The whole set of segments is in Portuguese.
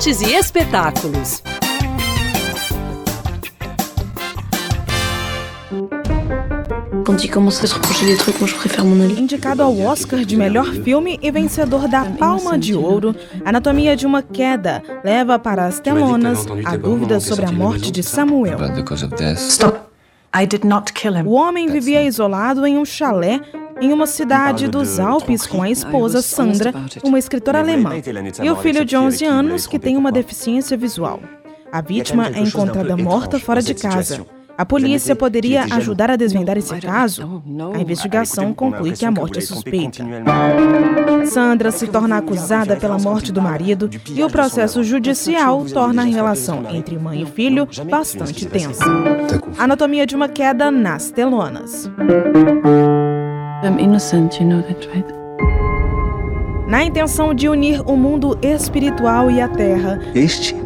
artes e espetáculos. Indicado ao Oscar de melhor filme e vencedor da Palma de Ouro, Anatomia de uma Queda leva para as telonas a dúvida sobre a morte de Samuel. Stop. I did not kill him. O homem vivia isolado em um chalé em uma cidade dos Alpes com a esposa Sandra, uma escritora alemã, e o filho de 11 anos que tem uma deficiência visual. A vítima é encontrada morta fora de casa. A polícia poderia ajudar a desvendar esse caso? A investigação conclui que a morte é suspeita. Sandra se torna acusada pela morte do marido e o processo judicial torna a relação entre mãe e filho bastante tensa. Anatomia de uma queda nas telonas. Na intenção de unir o mundo espiritual e a terra, Este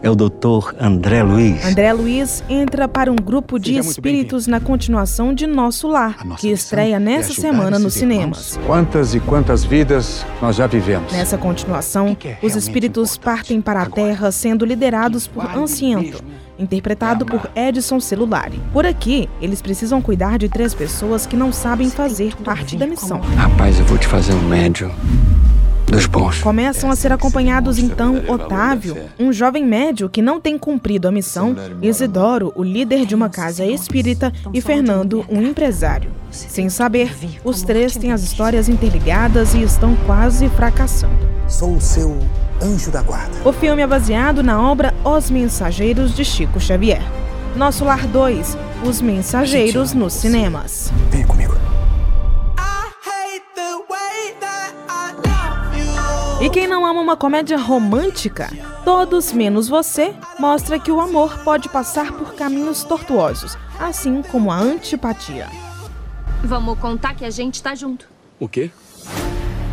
é o Dr. André Luiz. André Luiz entra para um grupo de espíritos na continuação de Nosso Lar, que estreia nessa semana nos cinemas. Quantas e quantas vidas nós já vivemos. Nessa continuação, os espíritos partem para a Terra sendo liderados por Anciento, interpretado por Edson Celulari. Por aqui, eles precisam cuidar de três pessoas que não sabem fazer parte da missão. Rapaz, eu vou te fazer um médio dos bons. Começam a ser acompanhados então Otávio, um jovem médio que não tem cumprido a missão, Isidoro, o líder de uma casa espírita, e Fernando, um empresário. Sem saber, os três têm as histórias interligadas e estão quase fracassando. Sou o seu anjo da guarda. O filme é baseado na obra Os Mensageiros de Chico Xavier. Nosso Lar 2, Os Mensageiros nos cinemas. Venha comigo. E quem não ama uma comédia romântica, Todos Menos Você mostra que o amor pode passar por caminhos tortuosos, assim como a antipatia. Vamos contar que a gente tá junto. O quê?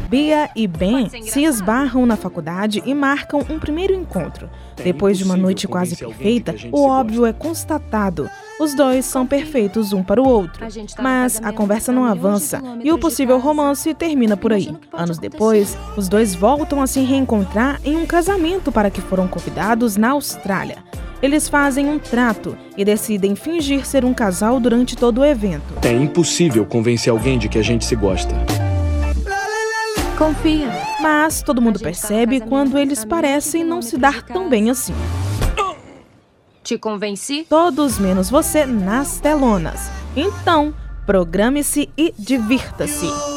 Bia e Ben se esbarram na faculdade e marcam um primeiro encontro. Depois de uma noite quase perfeita, o óbvio é constatado. Os dois são perfeitos um para o outro. Mas a conversa não avança e o possível romance termina por aí. Anos depois, os dois voltam a se reencontrar em um casamento para que foram convidados na Austrália. Eles fazem um trato e decidem fingir ser um casal durante todo o evento. É impossível convencer alguém de que a gente se gosta. Confia. Mas todo mundo percebe quando eles parecem não se dar tão bem assim. Te convenci? Todos menos você nas telonas. Então, programe-se e divirta-se.